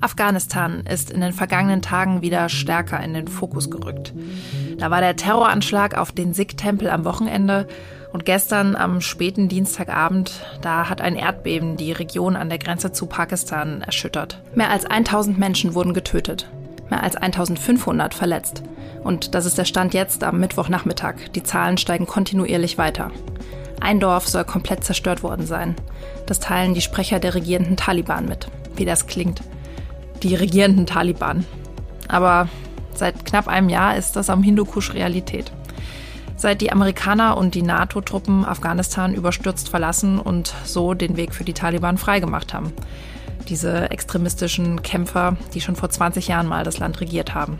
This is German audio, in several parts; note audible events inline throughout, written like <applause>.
Afghanistan ist in den vergangenen Tagen wieder stärker in den Fokus gerückt. Da war der Terroranschlag auf den Sikh-Tempel am Wochenende und gestern am späten Dienstagabend, da hat ein Erdbeben die Region an der Grenze zu Pakistan erschüttert. Mehr als 1000 Menschen wurden getötet, mehr als 1500 verletzt. Und das ist der Stand jetzt am Mittwochnachmittag. Die Zahlen steigen kontinuierlich weiter. Ein Dorf soll komplett zerstört worden sein. Das teilen die Sprecher der regierenden Taliban mit. Wie das klingt die regierenden Taliban. Aber seit knapp einem Jahr ist das am Hindukusch Realität. Seit die Amerikaner und die NATO-Truppen Afghanistan überstürzt verlassen und so den Weg für die Taliban freigemacht haben. Diese extremistischen Kämpfer, die schon vor 20 Jahren mal das Land regiert haben.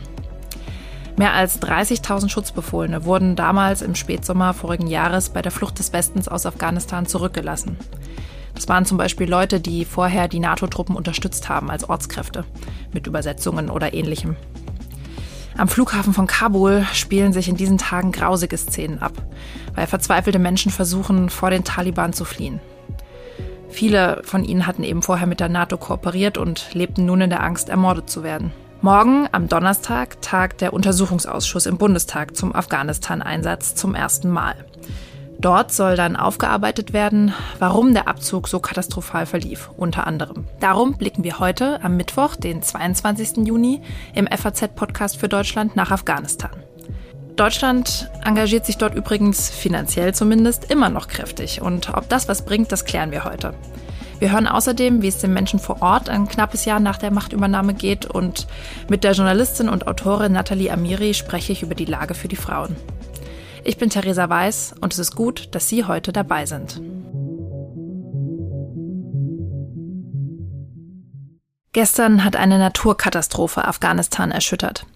Mehr als 30.000 Schutzbefohlene wurden damals im Spätsommer vorigen Jahres bei der Flucht des Westens aus Afghanistan zurückgelassen. Das waren zum Beispiel Leute, die vorher die NATO-Truppen unterstützt haben als Ortskräfte mit Übersetzungen oder ähnlichem. Am Flughafen von Kabul spielen sich in diesen Tagen grausige Szenen ab, weil verzweifelte Menschen versuchen, vor den Taliban zu fliehen. Viele von ihnen hatten eben vorher mit der NATO kooperiert und lebten nun in der Angst, ermordet zu werden. Morgen, am Donnerstag, tagt der Untersuchungsausschuss im Bundestag zum Afghanistan-Einsatz zum ersten Mal. Dort soll dann aufgearbeitet werden, warum der Abzug so katastrophal verlief, unter anderem. Darum blicken wir heute am Mittwoch, den 22. Juni, im FAZ-Podcast für Deutschland nach Afghanistan. Deutschland engagiert sich dort übrigens finanziell zumindest immer noch kräftig und ob das was bringt, das klären wir heute. Wir hören außerdem, wie es den Menschen vor Ort ein knappes Jahr nach der Machtübernahme geht und mit der Journalistin und Autorin Nathalie Amiri spreche ich über die Lage für die Frauen. Ich bin Theresa Weiß und es ist gut, dass Sie heute dabei sind. Gestern hat eine Naturkatastrophe Afghanistan erschüttert.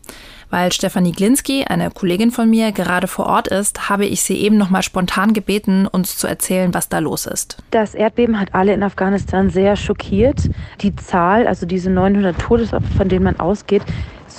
Weil Stefanie Glinski, eine Kollegin von mir, gerade vor Ort ist, habe ich sie eben noch mal spontan gebeten, uns zu erzählen, was da los ist. Das Erdbeben hat alle in Afghanistan sehr schockiert. Die Zahl, also diese 900 Todesopfer, von denen man ausgeht,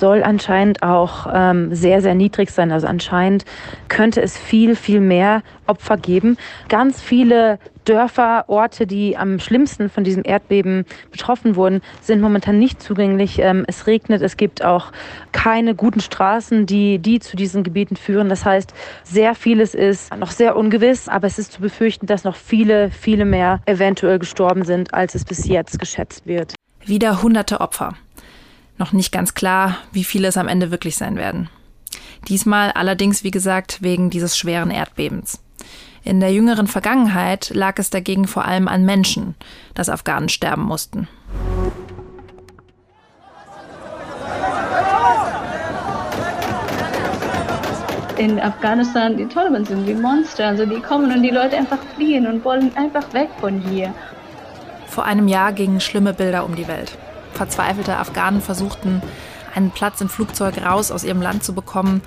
soll anscheinend auch ähm, sehr, sehr niedrig sein. Also anscheinend könnte es viel, viel mehr Opfer geben. Ganz viele Dörfer, Orte, die am schlimmsten von diesem Erdbeben betroffen wurden, sind momentan nicht zugänglich. Ähm, es regnet, es gibt auch keine guten Straßen, die, die zu diesen Gebieten führen. Das heißt, sehr vieles ist noch sehr ungewiss, aber es ist zu befürchten, dass noch viele, viele mehr eventuell gestorben sind, als es bis jetzt geschätzt wird. Wieder hunderte Opfer. Noch nicht ganz klar, wie viele es am Ende wirklich sein werden. Diesmal allerdings, wie gesagt, wegen dieses schweren Erdbebens. In der jüngeren Vergangenheit lag es dagegen vor allem an Menschen, dass Afghanen sterben mussten. in Afghanistan, die Taliban sind wie Monster. Also die kommen und die Leute einfach fliehen und wollen einfach weg von hier. Vor einem Jahr gingen schlimme Bilder um die Welt. Verzweifelte Afghanen versuchten, einen Platz im Flugzeug raus aus ihrem Land zu bekommen.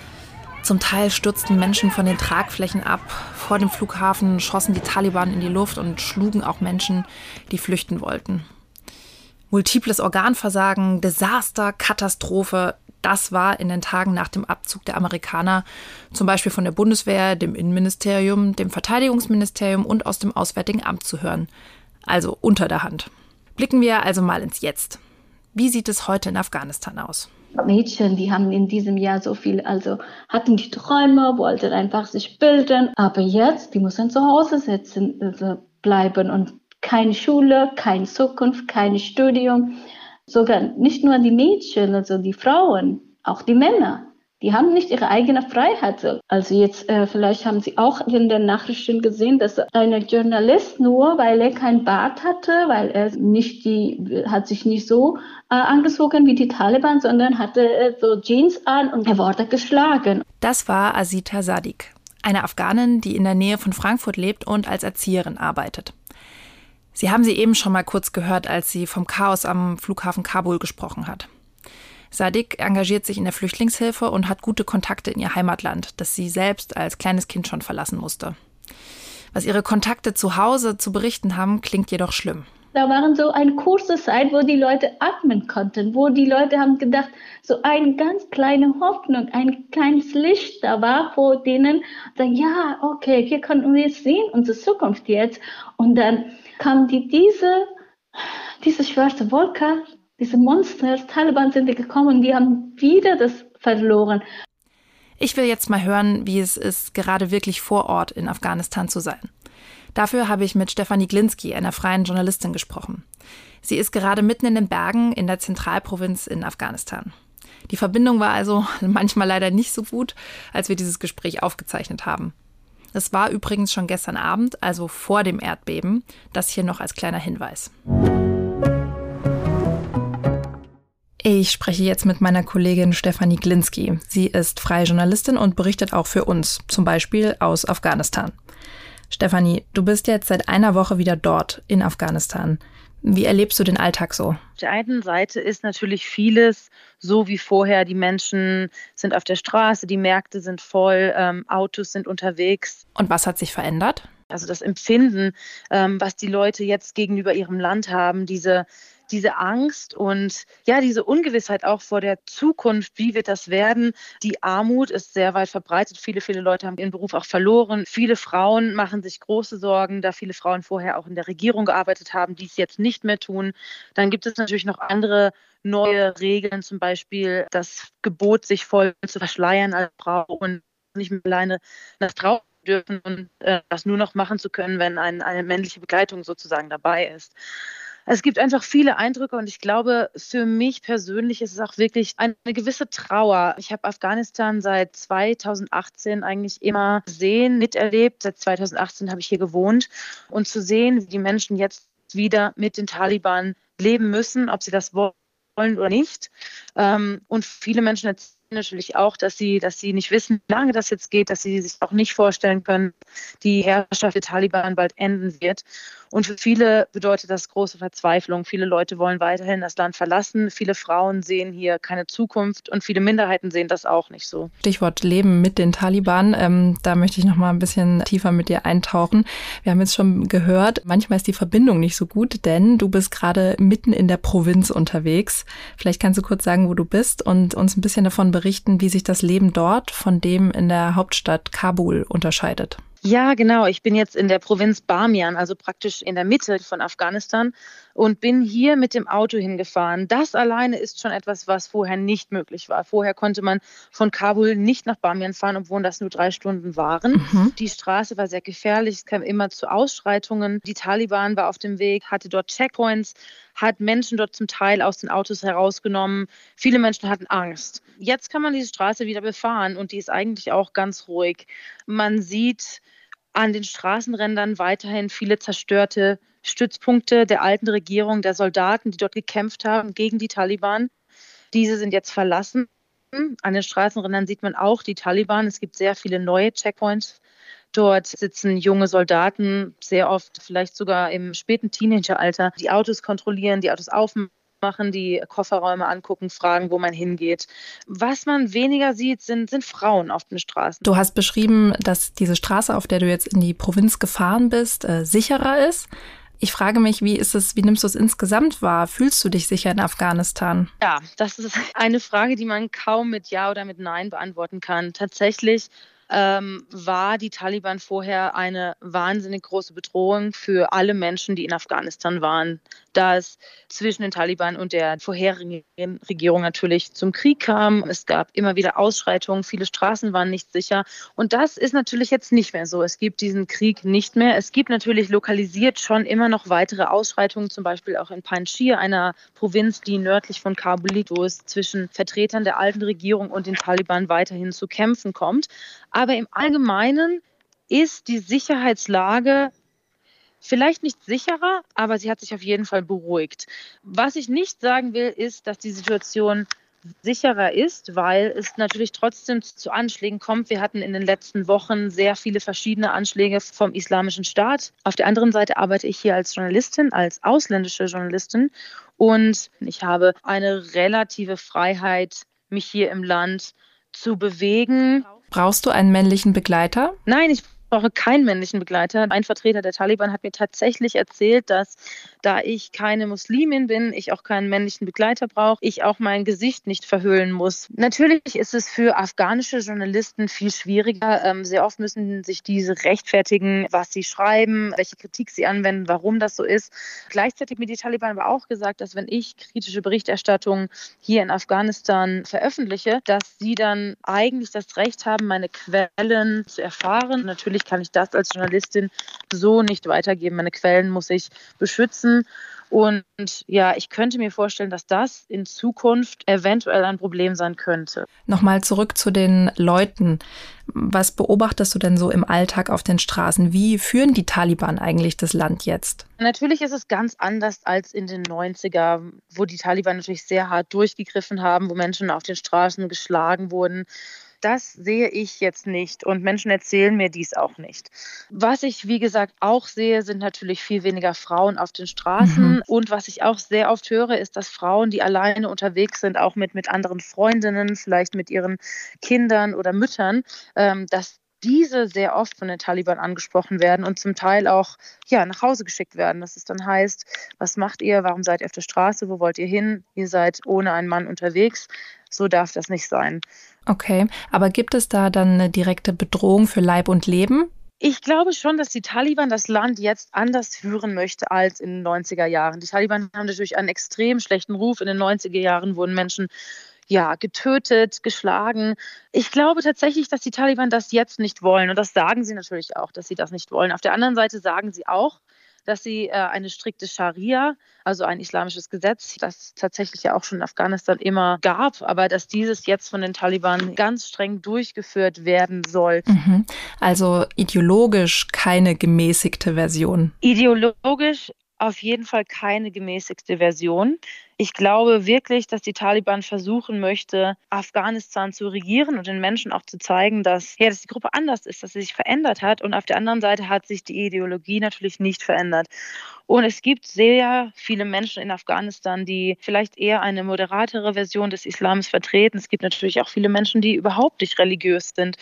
Zum Teil stürzten Menschen von den Tragflächen ab. Vor dem Flughafen schossen die Taliban in die Luft und schlugen auch Menschen, die flüchten wollten. Multiples Organversagen, Desaster, Katastrophe, das war in den Tagen nach dem Abzug der Amerikaner zum Beispiel von der Bundeswehr, dem Innenministerium, dem Verteidigungsministerium und aus dem Auswärtigen Amt zu hören. Also unter der Hand. Blicken wir also mal ins Jetzt. Wie sieht es heute in Afghanistan aus? Mädchen, die haben in diesem Jahr so viel, also hatten die Träume, wollten einfach sich bilden, aber jetzt, die müssen zu Hause sitzen, also bleiben und keine Schule, keine Zukunft, kein Studium. Sogar nicht nur die Mädchen, also die Frauen, auch die Männer. Die haben nicht ihre eigene Freiheit. Also jetzt, äh, vielleicht haben Sie auch in den Nachrichten gesehen, dass ein Journalist nur, weil er kein Bart hatte, weil er nicht die, hat sich nicht so äh, angezogen wie die Taliban, sondern hatte äh, so Jeans an und er wurde geschlagen. Das war Asita Sadik, eine Afghanin, die in der Nähe von Frankfurt lebt und als Erzieherin arbeitet. Sie haben sie eben schon mal kurz gehört, als sie vom Chaos am Flughafen Kabul gesprochen hat. Sadik engagiert sich in der Flüchtlingshilfe und hat gute Kontakte in ihr Heimatland, das sie selbst als kleines Kind schon verlassen musste. Was ihre Kontakte zu Hause zu berichten haben, klingt jedoch schlimm. Da waren so eine kurze Zeit, wo die Leute atmen konnten, wo die Leute haben gedacht, so eine ganz kleine Hoffnung, ein kleines Licht da war vor denen, sagen, ja, okay, hier können wir sehen, unsere Zukunft jetzt. Und dann kam die, diese, diese schwarze Wolke, diese Monster, Taliban sind gekommen, wir haben wieder das verloren. Ich will jetzt mal hören, wie es ist, gerade wirklich vor Ort in Afghanistan zu sein. Dafür habe ich mit Stefanie Glinski, einer freien Journalistin, gesprochen. Sie ist gerade mitten in den Bergen in der Zentralprovinz in Afghanistan. Die Verbindung war also <laughs> manchmal leider nicht so gut, als wir dieses Gespräch aufgezeichnet haben. Es war übrigens schon gestern Abend, also vor dem Erdbeben. Das hier noch als kleiner Hinweis. Ich spreche jetzt mit meiner Kollegin Stefanie Glinski. Sie ist freie Journalistin und berichtet auch für uns, zum Beispiel aus Afghanistan. Stefanie, du bist jetzt seit einer Woche wieder dort in Afghanistan. Wie erlebst du den Alltag so? Auf der einen Seite ist natürlich vieles so wie vorher. Die Menschen sind auf der Straße, die Märkte sind voll, ähm, Autos sind unterwegs. Und was hat sich verändert? Also das Empfinden, ähm, was die Leute jetzt gegenüber ihrem Land haben, diese diese Angst und ja, diese Ungewissheit auch vor der Zukunft, wie wird das werden? Die Armut ist sehr weit verbreitet. Viele, viele Leute haben ihren Beruf auch verloren. Viele Frauen machen sich große Sorgen, da viele Frauen vorher auch in der Regierung gearbeitet haben, die es jetzt nicht mehr tun. Dann gibt es natürlich noch andere neue Regeln, zum Beispiel das Gebot, sich voll zu verschleiern als Frau und nicht mehr alleine nach draußen dürfen und äh, das nur noch machen zu können, wenn ein, eine männliche Begleitung sozusagen dabei ist. Es gibt einfach viele Eindrücke und ich glaube, für mich persönlich ist es auch wirklich eine gewisse Trauer. Ich habe Afghanistan seit 2018 eigentlich immer gesehen, miterlebt. Seit 2018 habe ich hier gewohnt und zu sehen, wie die Menschen jetzt wieder mit den Taliban leben müssen, ob sie das wollen oder nicht. Ähm, und viele Menschen erzählen natürlich auch, dass sie, dass sie nicht wissen, wie lange das jetzt geht, dass sie sich auch nicht vorstellen können, die Herrschaft der Taliban bald enden wird. Und für viele bedeutet das große Verzweiflung. Viele Leute wollen weiterhin das Land verlassen. Viele Frauen sehen hier keine Zukunft und viele Minderheiten sehen das auch nicht so. Stichwort Leben mit den Taliban. Ähm, da möchte ich noch mal ein bisschen tiefer mit dir eintauchen. Wir haben jetzt schon gehört, manchmal ist die Verbindung nicht so gut, denn du bist gerade mitten in der Provinz unterwegs. Vielleicht kannst du kurz sagen, wo du bist und uns ein bisschen davon berichten, wie sich das Leben dort von dem in der Hauptstadt Kabul unterscheidet. Ja, genau. Ich bin jetzt in der Provinz Bamian, also praktisch in der Mitte von Afghanistan und bin hier mit dem Auto hingefahren. Das alleine ist schon etwas, was vorher nicht möglich war. Vorher konnte man von Kabul nicht nach Bamian fahren, obwohl das nur drei Stunden waren. Mhm. Die Straße war sehr gefährlich. Es kam immer zu Ausschreitungen. Die Taliban war auf dem Weg, hatte dort Checkpoints, hat Menschen dort zum Teil aus den Autos herausgenommen. Viele Menschen hatten Angst. Jetzt kann man diese Straße wieder befahren und die ist eigentlich auch ganz ruhig. Man sieht an den Straßenrändern weiterhin viele zerstörte Stützpunkte der alten Regierung, der Soldaten, die dort gekämpft haben gegen die Taliban. Diese sind jetzt verlassen. An den Straßenrändern sieht man auch die Taliban. Es gibt sehr viele neue Checkpoints. Dort sitzen junge Soldaten, sehr oft vielleicht sogar im späten Teenageralter, die Autos kontrollieren, die Autos aufmachen machen, die Kofferräume angucken, fragen, wo man hingeht. Was man weniger sieht, sind, sind Frauen auf den Straßen. Du hast beschrieben, dass diese Straße, auf der du jetzt in die Provinz gefahren bist, äh, sicherer ist. Ich frage mich, wie ist es, wie nimmst du es insgesamt wahr? Fühlst du dich sicher in Afghanistan? Ja, das ist <laughs> eine Frage, die man kaum mit Ja oder mit Nein beantworten kann. Tatsächlich ähm, war die Taliban vorher eine wahnsinnig große Bedrohung für alle Menschen, die in Afghanistan waren. Da es zwischen den Taliban und der vorherigen Regierung natürlich zum Krieg kam. Es gab immer wieder Ausschreitungen, viele Straßen waren nicht sicher. Und das ist natürlich jetzt nicht mehr so. Es gibt diesen Krieg nicht mehr. Es gibt natürlich lokalisiert schon immer noch weitere Ausschreitungen, zum Beispiel auch in Panjshir, einer Provinz, die nördlich von Kabul liegt, wo es zwischen Vertretern der alten Regierung und den Taliban weiterhin zu kämpfen kommt. Aber im Allgemeinen ist die Sicherheitslage vielleicht nicht sicherer, aber sie hat sich auf jeden Fall beruhigt. Was ich nicht sagen will, ist, dass die Situation sicherer ist, weil es natürlich trotzdem zu Anschlägen kommt. Wir hatten in den letzten Wochen sehr viele verschiedene Anschläge vom Islamischen Staat. Auf der anderen Seite arbeite ich hier als Journalistin, als ausländische Journalistin und ich habe eine relative Freiheit, mich hier im Land zu bewegen, Brauchst du einen männlichen Begleiter? Nein, ich brauche keinen männlichen Begleiter. Ein Vertreter der Taliban hat mir tatsächlich erzählt, dass da ich keine Muslimin bin, ich auch keinen männlichen Begleiter brauche, ich auch mein Gesicht nicht verhüllen muss. Natürlich ist es für afghanische Journalisten viel schwieriger. Ähm, sehr oft müssen sich diese rechtfertigen, was sie schreiben, welche Kritik sie anwenden, warum das so ist. Gleichzeitig mir die Taliban aber auch gesagt, dass wenn ich kritische Berichterstattung hier in Afghanistan veröffentliche, dass sie dann eigentlich das Recht haben, meine Quellen zu erfahren. Natürlich kann ich das als Journalistin so nicht weitergeben. Meine Quellen muss ich beschützen. Und ja, ich könnte mir vorstellen, dass das in Zukunft eventuell ein Problem sein könnte. Nochmal zurück zu den Leuten. Was beobachtest du denn so im Alltag auf den Straßen? Wie führen die Taliban eigentlich das Land jetzt? Natürlich ist es ganz anders als in den 90er, wo die Taliban natürlich sehr hart durchgegriffen haben, wo Menschen auf den Straßen geschlagen wurden das sehe ich jetzt nicht und Menschen erzählen mir dies auch nicht. Was ich, wie gesagt, auch sehe, sind natürlich viel weniger Frauen auf den Straßen. Mhm. Und was ich auch sehr oft höre, ist, dass Frauen, die alleine unterwegs sind, auch mit, mit anderen Freundinnen, vielleicht mit ihren Kindern oder Müttern, ähm, dass diese sehr oft von den Taliban angesprochen werden und zum Teil auch ja, nach Hause geschickt werden. Dass es dann heißt, was macht ihr, warum seid ihr auf der Straße, wo wollt ihr hin, ihr seid ohne einen Mann unterwegs. So darf das nicht sein. Okay, aber gibt es da dann eine direkte Bedrohung für Leib und Leben? Ich glaube schon, dass die Taliban das Land jetzt anders führen möchte als in den 90er Jahren. Die Taliban haben natürlich einen extrem schlechten Ruf. In den 90er Jahren wurden Menschen ja, getötet, geschlagen. Ich glaube tatsächlich, dass die Taliban das jetzt nicht wollen. Und das sagen sie natürlich auch, dass sie das nicht wollen. Auf der anderen Seite sagen sie auch, dass sie äh, eine strikte Scharia, also ein islamisches Gesetz, das tatsächlich ja auch schon in Afghanistan immer gab, aber dass dieses jetzt von den Taliban ganz streng durchgeführt werden soll. Mhm. Also ideologisch keine gemäßigte Version. Ideologisch auf jeden Fall keine gemäßigte Version. Ich glaube wirklich, dass die Taliban versuchen möchte, Afghanistan zu regieren und den Menschen auch zu zeigen, dass, ja, dass die Gruppe anders ist, dass sie sich verändert hat. Und auf der anderen Seite hat sich die Ideologie natürlich nicht verändert. Und es gibt sehr viele Menschen in Afghanistan, die vielleicht eher eine moderatere Version des Islams vertreten. Es gibt natürlich auch viele Menschen, die überhaupt nicht religiös sind.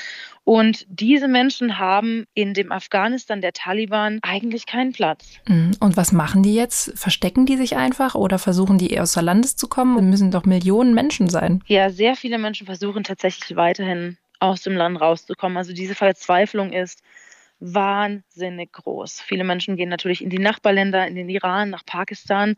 Und diese Menschen haben in dem Afghanistan der Taliban eigentlich keinen Platz. Mhm. Und was machen die jetzt? Verstecken die sich einfach oder versuchen die außer Landes zu kommen? Es müssen doch Millionen Menschen sein. Ja, sehr viele Menschen versuchen tatsächlich weiterhin aus dem Land rauszukommen. Also diese Verzweiflung ist wahnsinnig groß. Viele Menschen gehen natürlich in die Nachbarländer, in den Iran, nach Pakistan.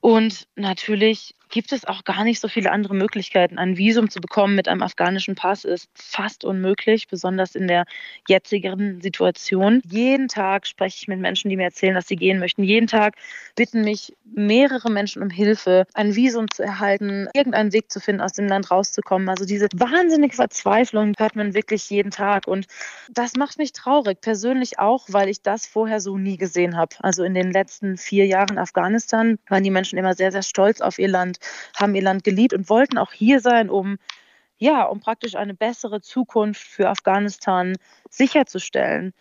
Und natürlich gibt es auch gar nicht so viele andere Möglichkeiten. Ein Visum zu bekommen mit einem afghanischen Pass ist fast unmöglich, besonders in der jetzigen Situation. Jeden Tag spreche ich mit Menschen, die mir erzählen, dass sie gehen möchten. Jeden Tag bitten mich mehrere Menschen um Hilfe, ein Visum zu erhalten, irgendeinen Weg zu finden, aus dem Land rauszukommen. Also diese wahnsinnige Verzweiflung hört man wirklich jeden Tag. Und das macht mich traurig, persönlich auch, weil ich das vorher so nie gesehen habe. Also in den letzten vier Jahren Afghanistan waren die Menschen immer sehr, sehr stolz auf ihr Land haben ihr Land geliebt und wollten auch hier sein, um ja, um praktisch eine bessere Zukunft für Afghanistan sicherzustellen.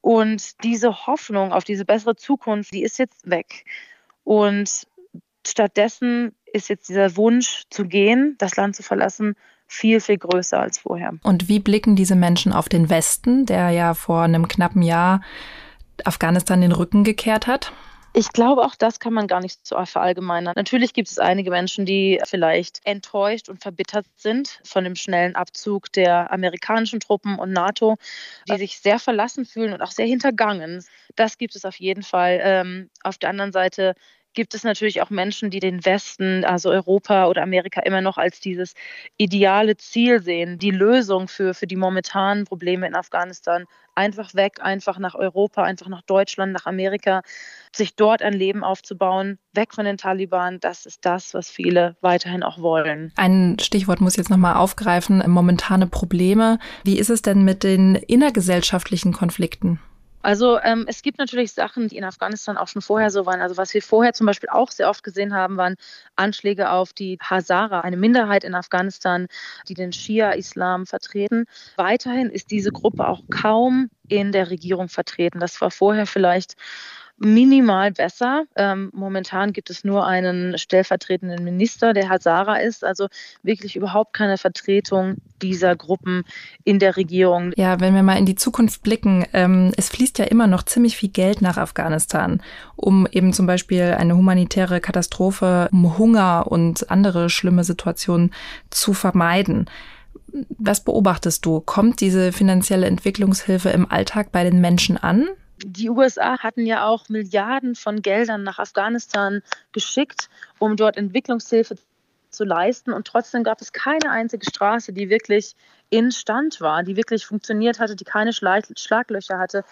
Und diese Hoffnung auf diese bessere Zukunft, die ist jetzt weg. Und stattdessen ist jetzt dieser Wunsch zu gehen, das Land zu verlassen, viel, viel größer als vorher. Und wie blicken diese Menschen auf den Westen, der ja vor einem knappen Jahr Afghanistan den Rücken gekehrt hat? Ich glaube, auch das kann man gar nicht so verallgemeinern. Natürlich gibt es einige Menschen, die vielleicht enttäuscht und verbittert sind von dem schnellen Abzug der amerikanischen Truppen und NATO, die sich sehr verlassen fühlen und auch sehr hintergangen. Das gibt es auf jeden Fall. Ähm, auf der anderen Seite gibt es natürlich auch Menschen, die den Westen, also Europa oder Amerika, immer noch als dieses ideale Ziel sehen, die Lösung für, für die momentanen Probleme in Afghanistan. Einfach weg, einfach nach Europa, einfach nach Deutschland, nach Amerika, sich dort ein Leben aufzubauen, weg von den Taliban. Das ist das, was viele weiterhin auch wollen. Ein Stichwort muss ich jetzt nochmal aufgreifen, momentane Probleme. Wie ist es denn mit den innergesellschaftlichen Konflikten? Also ähm, es gibt natürlich Sachen, die in Afghanistan auch schon vorher so waren. Also was wir vorher zum Beispiel auch sehr oft gesehen haben, waren Anschläge auf die Hazara, eine Minderheit in Afghanistan, die den Schia-Islam vertreten. Weiterhin ist diese Gruppe auch kaum in der Regierung vertreten. Das war vorher vielleicht minimal besser. Ähm, momentan gibt es nur einen stellvertretenden Minister, der Hazara ist, also wirklich überhaupt keine Vertretung dieser Gruppen in der Regierung. Ja, wenn wir mal in die Zukunft blicken, ähm, es fließt ja immer noch ziemlich viel Geld nach Afghanistan, um eben zum Beispiel eine humanitäre Katastrophe, um Hunger und andere schlimme Situationen zu vermeiden. Was beobachtest du? Kommt diese finanzielle Entwicklungshilfe im Alltag bei den Menschen an? Die USA hatten ja auch Milliarden von Geldern nach Afghanistan geschickt, um dort Entwicklungshilfe zu leisten. Und trotzdem gab es keine einzige Straße, die wirklich instand war, die wirklich funktioniert hatte, die keine Schlag Schlaglöcher hatte.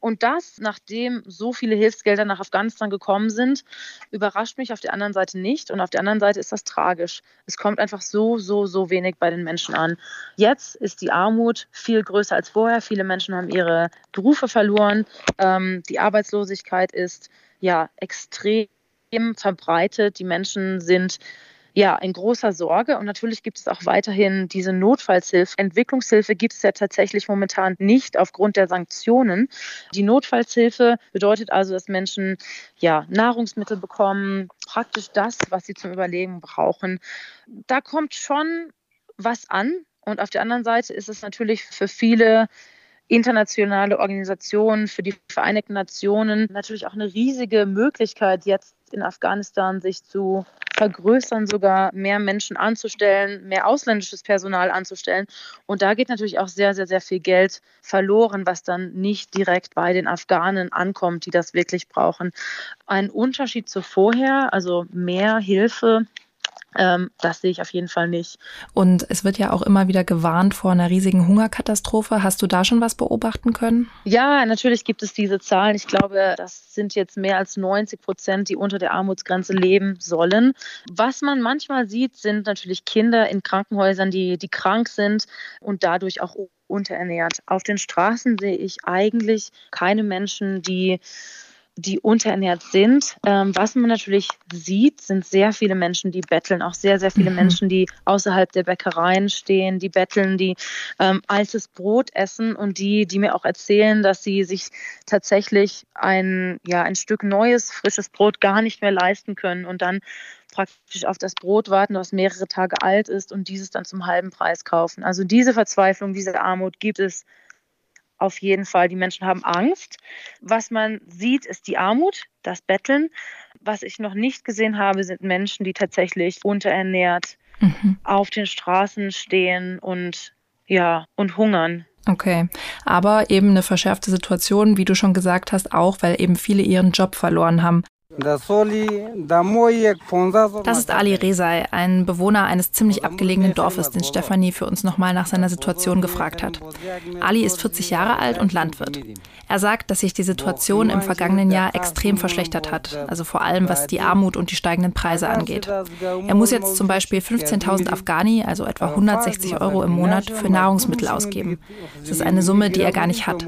Und das, nachdem so viele Hilfsgelder nach Afghanistan gekommen sind, überrascht mich auf der anderen Seite nicht. Und auf der anderen Seite ist das tragisch. Es kommt einfach so, so, so wenig bei den Menschen an. Jetzt ist die Armut viel größer als vorher. Viele Menschen haben ihre Berufe verloren. Ähm, die Arbeitslosigkeit ist ja extrem verbreitet. Die Menschen sind ja, in großer Sorge. Und natürlich gibt es auch weiterhin diese Notfallshilfe. Entwicklungshilfe gibt es ja tatsächlich momentan nicht aufgrund der Sanktionen. Die Notfallshilfe bedeutet also, dass Menschen ja, Nahrungsmittel bekommen, praktisch das, was sie zum Überleben brauchen. Da kommt schon was an. Und auf der anderen Seite ist es natürlich für viele internationale Organisationen, für die Vereinigten Nationen natürlich auch eine riesige Möglichkeit, jetzt in Afghanistan sich zu vergrößern, sogar mehr Menschen anzustellen, mehr ausländisches Personal anzustellen. Und da geht natürlich auch sehr, sehr, sehr viel Geld verloren, was dann nicht direkt bei den Afghanen ankommt, die das wirklich brauchen. Ein Unterschied zu vorher, also mehr Hilfe ähm, das sehe ich auf jeden Fall nicht. Und es wird ja auch immer wieder gewarnt vor einer riesigen Hungerkatastrophe. Hast du da schon was beobachten können? Ja, natürlich gibt es diese Zahlen. Ich glaube, das sind jetzt mehr als 90 Prozent, die unter der Armutsgrenze leben sollen. Was man manchmal sieht, sind natürlich Kinder in Krankenhäusern, die, die krank sind und dadurch auch unterernährt. Auf den Straßen sehe ich eigentlich keine Menschen, die die unterernährt sind. Ähm, was man natürlich sieht, sind sehr viele Menschen, die betteln, auch sehr, sehr viele mhm. Menschen, die außerhalb der Bäckereien stehen, die betteln, die ähm, altes Brot essen und die, die mir auch erzählen, dass sie sich tatsächlich ein, ja, ein Stück neues, frisches Brot gar nicht mehr leisten können und dann praktisch auf das Brot warten, das mehrere Tage alt ist und dieses dann zum halben Preis kaufen. Also diese Verzweiflung, diese Armut gibt es auf jeden Fall. Die Menschen haben Angst. Was man sieht, ist die Armut, das Betteln. Was ich noch nicht gesehen habe, sind Menschen, die tatsächlich unterernährt mhm. auf den Straßen stehen und ja, und hungern. Okay, aber eben eine verschärfte Situation, wie du schon gesagt hast, auch weil eben viele ihren Job verloren haben. Das ist Ali Rezai, ein Bewohner eines ziemlich abgelegenen Dorfes, den Stefanie für uns nochmal nach seiner Situation gefragt hat. Ali ist 40 Jahre alt und Landwirt. Er sagt, dass sich die Situation im vergangenen Jahr extrem verschlechtert hat, also vor allem was die Armut und die steigenden Preise angeht. Er muss jetzt zum Beispiel 15.000 Afghani, also etwa 160 Euro im Monat, für Nahrungsmittel ausgeben. Das ist eine Summe, die er gar nicht hat.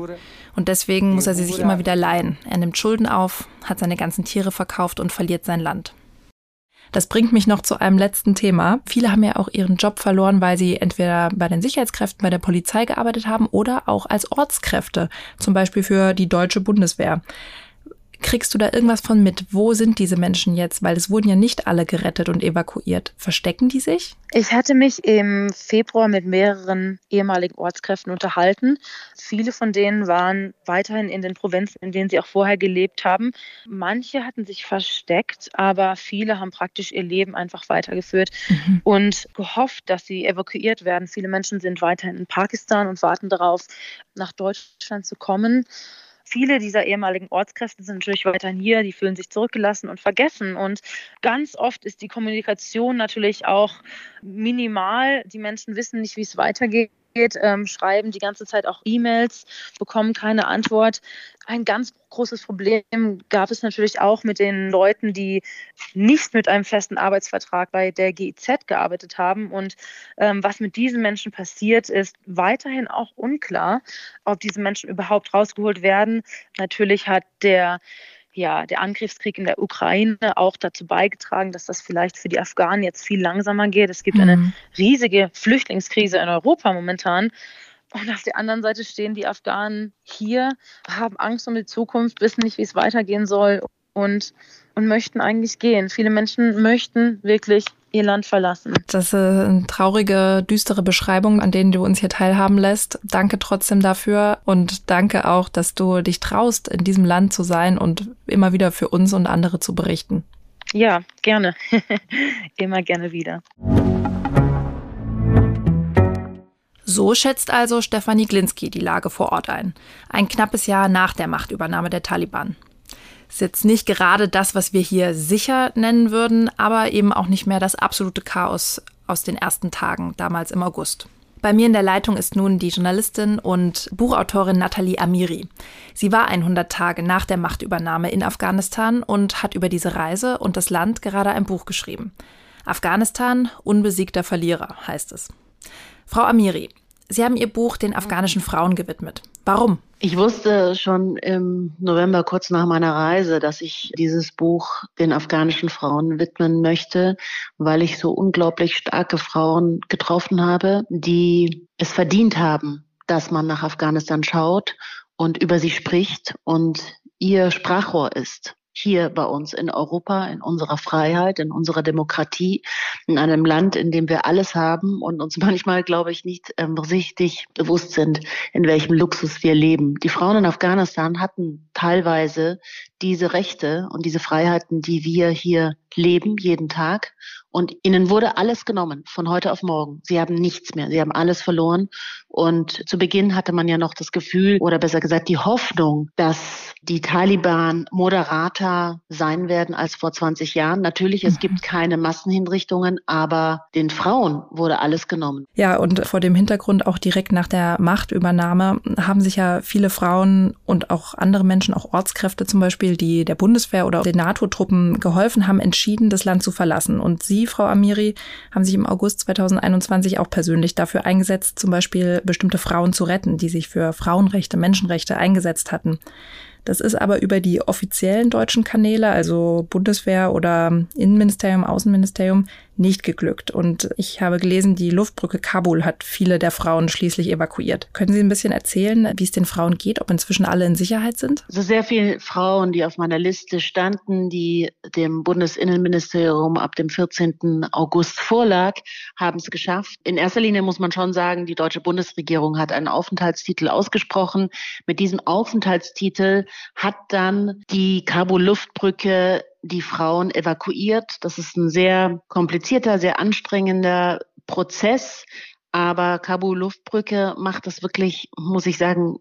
Und deswegen muss er sie sich immer wieder leihen. Er nimmt Schulden auf, hat seine ganzen Tiere verkauft und verliert sein Land. Das bringt mich noch zu einem letzten Thema. Viele haben ja auch ihren Job verloren, weil sie entweder bei den Sicherheitskräften bei der Polizei gearbeitet haben oder auch als Ortskräfte, zum Beispiel für die deutsche Bundeswehr. Kriegst du da irgendwas von mit? Wo sind diese Menschen jetzt? Weil es wurden ja nicht alle gerettet und evakuiert. Verstecken die sich? Ich hatte mich im Februar mit mehreren ehemaligen Ortskräften unterhalten. Viele von denen waren weiterhin in den Provinzen, in denen sie auch vorher gelebt haben. Manche hatten sich versteckt, aber viele haben praktisch ihr Leben einfach weitergeführt mhm. und gehofft, dass sie evakuiert werden. Viele Menschen sind weiterhin in Pakistan und warten darauf, nach Deutschland zu kommen viele dieser ehemaligen Ortskräfte sind natürlich weiterhin hier, die fühlen sich zurückgelassen und vergessen. Und ganz oft ist die Kommunikation natürlich auch minimal. Die Menschen wissen nicht, wie es weitergeht ähm, schreiben die ganze Zeit auch E-Mails, bekommen keine Antwort. Ein ganz großes Problem gab es natürlich auch mit den Leuten, die nicht mit einem festen Arbeitsvertrag bei der GIZ gearbeitet haben. Und ähm, was mit diesen Menschen passiert, ist weiterhin auch unklar, ob diese Menschen überhaupt rausgeholt werden. Natürlich hat der ja, der Angriffskrieg in der Ukraine auch dazu beigetragen, dass das vielleicht für die Afghanen jetzt viel langsamer geht. Es gibt mhm. eine riesige Flüchtlingskrise in Europa momentan. Und auf der anderen Seite stehen die Afghanen hier, haben Angst um die Zukunft, wissen nicht, wie es weitergehen soll und, und möchten eigentlich gehen. Viele Menschen möchten wirklich ihr Land verlassen. Das ist eine traurige, düstere Beschreibung, an denen du uns hier teilhaben lässt. Danke trotzdem dafür und danke auch, dass du dich traust, in diesem Land zu sein und immer wieder für uns und andere zu berichten. Ja, gerne. <laughs> immer gerne wieder. So schätzt also Stefanie Glinski die Lage vor Ort ein. Ein knappes Jahr nach der Machtübernahme der Taliban. Ist jetzt nicht gerade das, was wir hier sicher nennen würden, aber eben auch nicht mehr das absolute Chaos aus den ersten Tagen, damals im August. Bei mir in der Leitung ist nun die Journalistin und Buchautorin Nathalie Amiri. Sie war 100 Tage nach der Machtübernahme in Afghanistan und hat über diese Reise und das Land gerade ein Buch geschrieben. Afghanistan, unbesiegter Verlierer heißt es. Frau Amiri, Sie haben Ihr Buch den afghanischen Frauen gewidmet. Warum? Ich wusste schon im November, kurz nach meiner Reise, dass ich dieses Buch den afghanischen Frauen widmen möchte, weil ich so unglaublich starke Frauen getroffen habe, die es verdient haben, dass man nach Afghanistan schaut und über sie spricht und ihr Sprachrohr ist hier bei uns in Europa, in unserer Freiheit, in unserer Demokratie, in einem Land, in dem wir alles haben und uns <laughs> manchmal, glaube ich, nicht ähm, richtig bewusst sind, in welchem Luxus wir leben. Die Frauen in Afghanistan hatten teilweise diese Rechte und diese Freiheiten, die wir hier leben, jeden Tag. Und ihnen wurde alles genommen, von heute auf morgen. Sie haben nichts mehr. Sie haben alles verloren. Und zu Beginn hatte man ja noch das Gefühl, oder besser gesagt die Hoffnung, dass die Taliban moderater sein werden als vor 20 Jahren. Natürlich, es gibt mhm. keine Massenhinrichtungen, aber den Frauen wurde alles genommen. Ja, und vor dem Hintergrund auch direkt nach der Machtübernahme haben sich ja viele Frauen und auch andere Menschen, auch Ortskräfte zum Beispiel, die der Bundeswehr oder den NATO-Truppen geholfen haben, entschieden, das Land zu verlassen. Und Sie, Frau Amiri, haben sich im August 2021 auch persönlich dafür eingesetzt, zum Beispiel bestimmte Frauen zu retten, die sich für Frauenrechte, Menschenrechte eingesetzt hatten. Das ist aber über die offiziellen deutschen Kanäle, also Bundeswehr oder Innenministerium, Außenministerium, nicht geglückt. Und ich habe gelesen, die Luftbrücke Kabul hat viele der Frauen schließlich evakuiert. Können Sie ein bisschen erzählen, wie es den Frauen geht, ob inzwischen alle in Sicherheit sind? Also sehr viele Frauen, die auf meiner Liste standen, die dem Bundesinnenministerium ab dem 14. August vorlag, haben es geschafft. In erster Linie muss man schon sagen, die deutsche Bundesregierung hat einen Aufenthaltstitel ausgesprochen. Mit diesem Aufenthaltstitel hat dann die Kabul-Luftbrücke die Frauen evakuiert. Das ist ein sehr komplizierter, sehr anstrengender Prozess. Aber Kabul Luftbrücke macht das wirklich, muss ich sagen,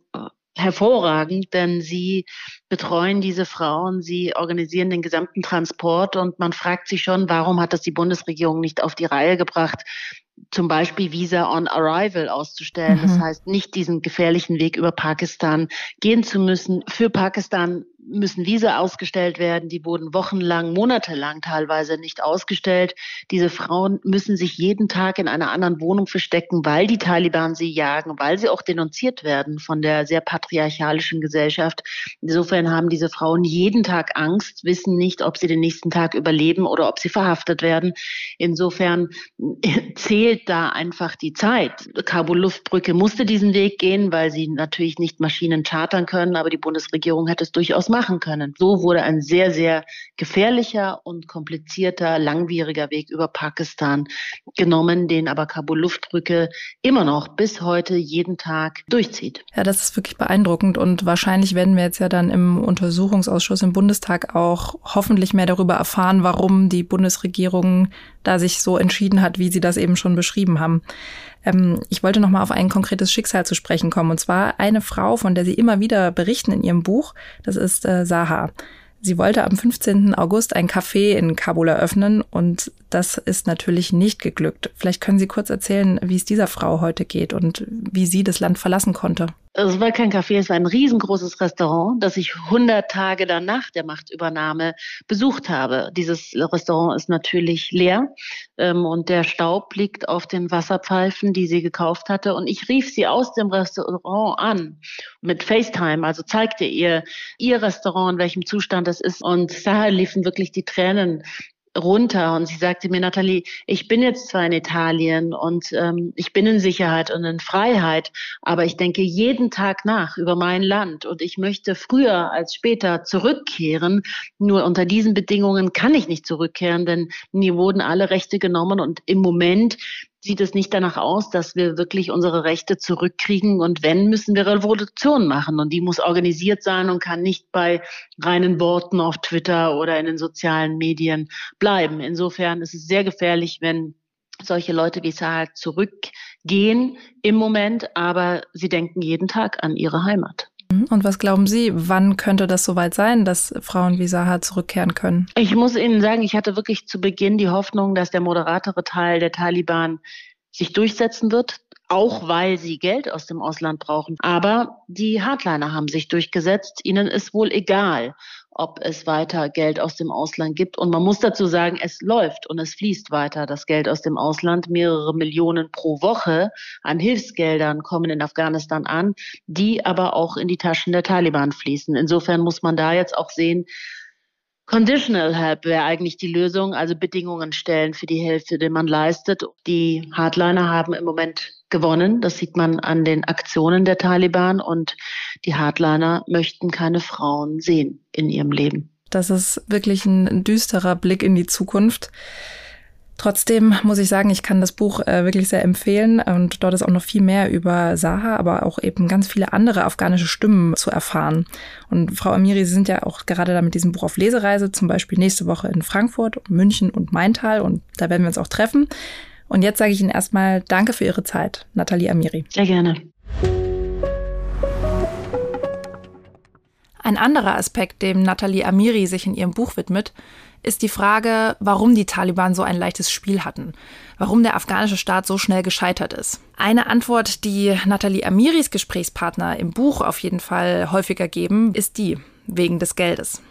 hervorragend, denn sie betreuen diese Frauen, sie organisieren den gesamten Transport und man fragt sich schon, warum hat das die Bundesregierung nicht auf die Reihe gebracht, zum Beispiel Visa on Arrival auszustellen. Mhm. Das heißt, nicht diesen gefährlichen Weg über Pakistan gehen zu müssen. Für Pakistan müssen Visa ausgestellt werden. Die wurden wochenlang, monatelang teilweise nicht ausgestellt. Diese Frauen müssen sich jeden Tag in einer anderen Wohnung verstecken, weil die Taliban sie jagen, weil sie auch denunziert werden von der sehr patriarchalischen Gesellschaft. Insofern haben diese Frauen jeden Tag Angst, wissen nicht, ob sie den nächsten Tag überleben oder ob sie verhaftet werden. Insofern zählt da einfach die Zeit. Kabul-Luftbrücke musste diesen Weg gehen, weil sie natürlich nicht Maschinen chartern können, aber die Bundesregierung hätte es durchaus machen können. So wurde ein sehr, sehr gefährlicher und komplizierter, langwieriger Weg über Pakistan genommen, den aber Kabul-Luftbrücke immer noch bis heute jeden Tag durchzieht. Ja, das ist wirklich beeindruckend und wahrscheinlich werden wir jetzt ja dann im Untersuchungsausschuss im Bundestag auch hoffentlich mehr darüber erfahren, warum die Bundesregierung da sich so entschieden hat, wie Sie das eben schon beschrieben haben. Ähm, ich wollte noch mal auf ein konkretes Schicksal zu sprechen kommen. Und zwar eine Frau, von der Sie immer wieder berichten in Ihrem Buch. Das ist äh, Saha. Sie wollte am 15. August ein Café in Kabul eröffnen und das ist natürlich nicht geglückt. Vielleicht können Sie kurz erzählen, wie es dieser Frau heute geht und wie sie das Land verlassen konnte. Es war kein Café, es war ein riesengroßes Restaurant, das ich 100 Tage danach der Machtübernahme besucht habe. Dieses Restaurant ist natürlich leer ähm, und der Staub liegt auf den Wasserpfeifen, die sie gekauft hatte. Und ich rief sie aus dem Restaurant an mit FaceTime, also zeigte ihr ihr Restaurant, in welchem Zustand es ist. Und daher liefen wirklich die Tränen runter und sie sagte mir, Nathalie, ich bin jetzt zwar in Italien und ähm, ich bin in Sicherheit und in Freiheit, aber ich denke jeden Tag nach über mein Land und ich möchte früher als später zurückkehren. Nur unter diesen Bedingungen kann ich nicht zurückkehren, denn mir wurden alle Rechte genommen und im Moment sieht es nicht danach aus, dass wir wirklich unsere Rechte zurückkriegen. Und wenn, müssen wir Revolution machen. Und die muss organisiert sein und kann nicht bei reinen Worten auf Twitter oder in den sozialen Medien bleiben. Insofern ist es sehr gefährlich, wenn solche Leute wie Sahar zurückgehen im Moment, aber sie denken jeden Tag an ihre Heimat. Und was glauben Sie, wann könnte das soweit sein, dass Frauen wie Sahar zurückkehren können? Ich muss Ihnen sagen, ich hatte wirklich zu Beginn die Hoffnung, dass der moderatere Teil der Taliban sich durchsetzen wird, auch weil sie Geld aus dem Ausland brauchen. Aber die Hardliner haben sich durchgesetzt. Ihnen ist wohl egal, ob es weiter Geld aus dem Ausland gibt. Und man muss dazu sagen, es läuft und es fließt weiter das Geld aus dem Ausland. Mehrere Millionen pro Woche an Hilfsgeldern kommen in Afghanistan an, die aber auch in die Taschen der Taliban fließen. Insofern muss man da jetzt auch sehen, Conditional Help wäre eigentlich die Lösung, also Bedingungen stellen für die Hilfe, die man leistet. Die Hardliner haben im Moment gewonnen. Das sieht man an den Aktionen der Taliban und die Hardliner möchten keine Frauen sehen in ihrem Leben. Das ist wirklich ein düsterer Blick in die Zukunft. Trotzdem muss ich sagen, ich kann das Buch äh, wirklich sehr empfehlen und dort ist auch noch viel mehr über Saha, aber auch eben ganz viele andere afghanische Stimmen zu erfahren. Und Frau Amiri, Sie sind ja auch gerade da mit diesem Buch auf Lesereise, zum Beispiel nächste Woche in Frankfurt, München und Maintal und da werden wir uns auch treffen. Und jetzt sage ich Ihnen erstmal Danke für Ihre Zeit, Nathalie Amiri. Sehr gerne. Ein anderer Aspekt, dem Nathalie Amiri sich in ihrem Buch widmet, ist die Frage, warum die Taliban so ein leichtes Spiel hatten, warum der afghanische Staat so schnell gescheitert ist. Eine Antwort, die Nathalie Amiris Gesprächspartner im Buch auf jeden Fall häufiger geben, ist die, wegen des Geldes.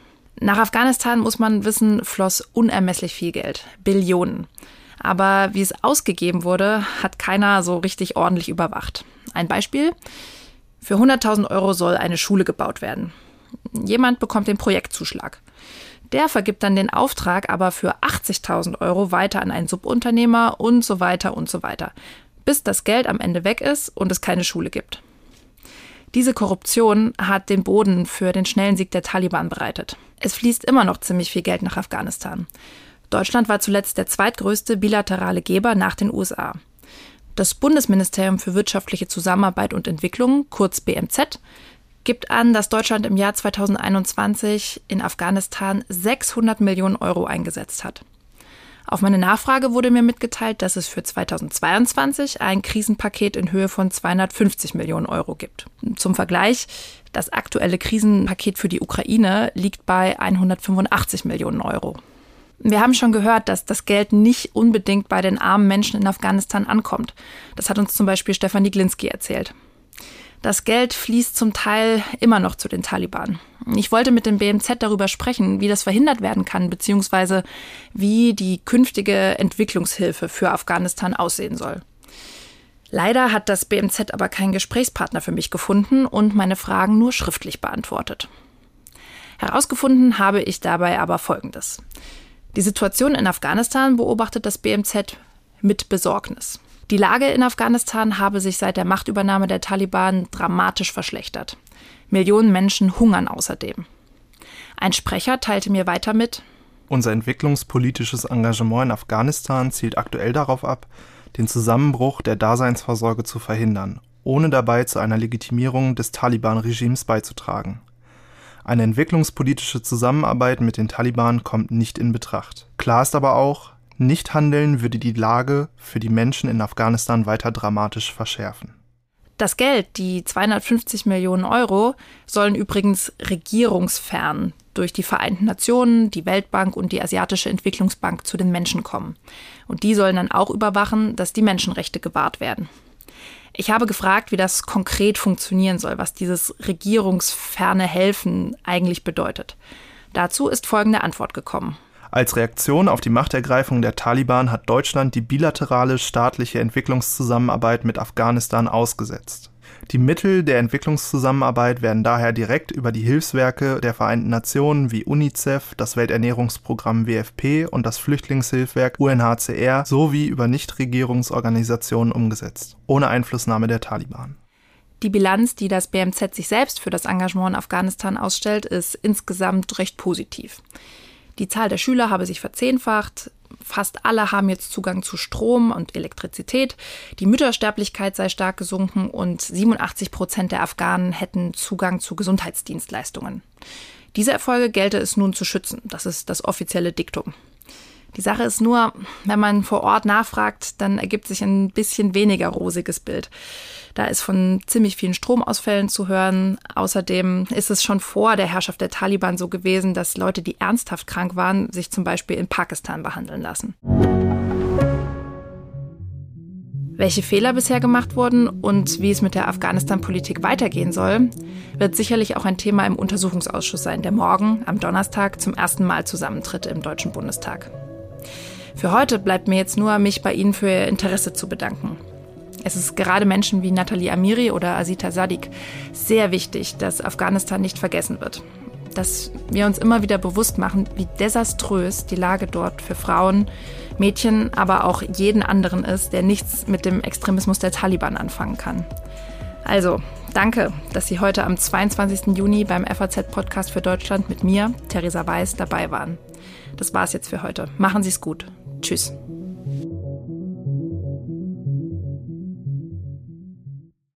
Nach Afghanistan muss man wissen, floss unermesslich viel Geld, Billionen. Aber wie es ausgegeben wurde, hat keiner so richtig ordentlich überwacht. Ein Beispiel. Für 100.000 Euro soll eine Schule gebaut werden. Jemand bekommt den Projektzuschlag. Der vergibt dann den Auftrag aber für 80.000 Euro weiter an einen Subunternehmer und so weiter und so weiter, bis das Geld am Ende weg ist und es keine Schule gibt. Diese Korruption hat den Boden für den schnellen Sieg der Taliban bereitet. Es fließt immer noch ziemlich viel Geld nach Afghanistan. Deutschland war zuletzt der zweitgrößte bilaterale Geber nach den USA. Das Bundesministerium für wirtschaftliche Zusammenarbeit und Entwicklung, kurz BMZ, gibt an, dass Deutschland im Jahr 2021 in Afghanistan 600 Millionen Euro eingesetzt hat. Auf meine Nachfrage wurde mir mitgeteilt, dass es für 2022 ein Krisenpaket in Höhe von 250 Millionen Euro gibt. Zum Vergleich, das aktuelle Krisenpaket für die Ukraine liegt bei 185 Millionen Euro. Wir haben schon gehört, dass das Geld nicht unbedingt bei den armen Menschen in Afghanistan ankommt. Das hat uns zum Beispiel Stefanie Glinski erzählt. Das Geld fließt zum Teil immer noch zu den Taliban. Ich wollte mit dem BMZ darüber sprechen, wie das verhindert werden kann, beziehungsweise wie die künftige Entwicklungshilfe für Afghanistan aussehen soll. Leider hat das BMZ aber keinen Gesprächspartner für mich gefunden und meine Fragen nur schriftlich beantwortet. Herausgefunden habe ich dabei aber Folgendes. Die Situation in Afghanistan beobachtet das BMZ mit Besorgnis. Die Lage in Afghanistan habe sich seit der Machtübernahme der Taliban dramatisch verschlechtert. Millionen Menschen hungern außerdem. Ein Sprecher teilte mir weiter mit, unser entwicklungspolitisches Engagement in Afghanistan zielt aktuell darauf ab, den Zusammenbruch der Daseinsvorsorge zu verhindern, ohne dabei zu einer Legitimierung des Taliban-Regimes beizutragen. Eine entwicklungspolitische Zusammenarbeit mit den Taliban kommt nicht in Betracht. Klar ist aber auch, nicht handeln würde die Lage für die Menschen in Afghanistan weiter dramatisch verschärfen. Das Geld, die 250 Millionen Euro, sollen übrigens regierungsfern durch die Vereinten Nationen, die Weltbank und die Asiatische Entwicklungsbank zu den Menschen kommen. Und die sollen dann auch überwachen, dass die Menschenrechte gewahrt werden. Ich habe gefragt, wie das konkret funktionieren soll, was dieses regierungsferne Helfen eigentlich bedeutet. Dazu ist folgende Antwort gekommen. Als Reaktion auf die Machtergreifung der Taliban hat Deutschland die bilaterale staatliche Entwicklungszusammenarbeit mit Afghanistan ausgesetzt. Die Mittel der Entwicklungszusammenarbeit werden daher direkt über die Hilfswerke der Vereinten Nationen wie UNICEF, das Welternährungsprogramm WFP und das Flüchtlingshilfswerk UNHCR sowie über Nichtregierungsorganisationen umgesetzt, ohne Einflussnahme der Taliban. Die Bilanz, die das BMZ sich selbst für das Engagement in Afghanistan ausstellt, ist insgesamt recht positiv. Die Zahl der Schüler habe sich verzehnfacht, fast alle haben jetzt Zugang zu Strom und Elektrizität. Die Müttersterblichkeit sei stark gesunken und 87 Prozent der Afghanen hätten Zugang zu Gesundheitsdienstleistungen. Diese Erfolge gelte es nun zu schützen. Das ist das offizielle Diktum. Die Sache ist nur, wenn man vor Ort nachfragt, dann ergibt sich ein bisschen weniger rosiges Bild. Da ist von ziemlich vielen Stromausfällen zu hören. Außerdem ist es schon vor der Herrschaft der Taliban so gewesen, dass Leute, die ernsthaft krank waren, sich zum Beispiel in Pakistan behandeln lassen. Welche Fehler bisher gemacht wurden und wie es mit der Afghanistan-Politik weitergehen soll, wird sicherlich auch ein Thema im Untersuchungsausschuss sein, der morgen, am Donnerstag, zum ersten Mal zusammentritt im Deutschen Bundestag. Für heute bleibt mir jetzt nur, mich bei Ihnen für Ihr Interesse zu bedanken. Es ist gerade Menschen wie Nathalie Amiri oder Asita Sadik sehr wichtig, dass Afghanistan nicht vergessen wird. Dass wir uns immer wieder bewusst machen, wie desaströs die Lage dort für Frauen, Mädchen, aber auch jeden anderen ist, der nichts mit dem Extremismus der Taliban anfangen kann. Also, danke, dass Sie heute am 22. Juni beim FAZ-Podcast für Deutschland mit mir, Theresa Weiß, dabei waren. Das war's jetzt für heute. Machen Sie es gut. Tschüss.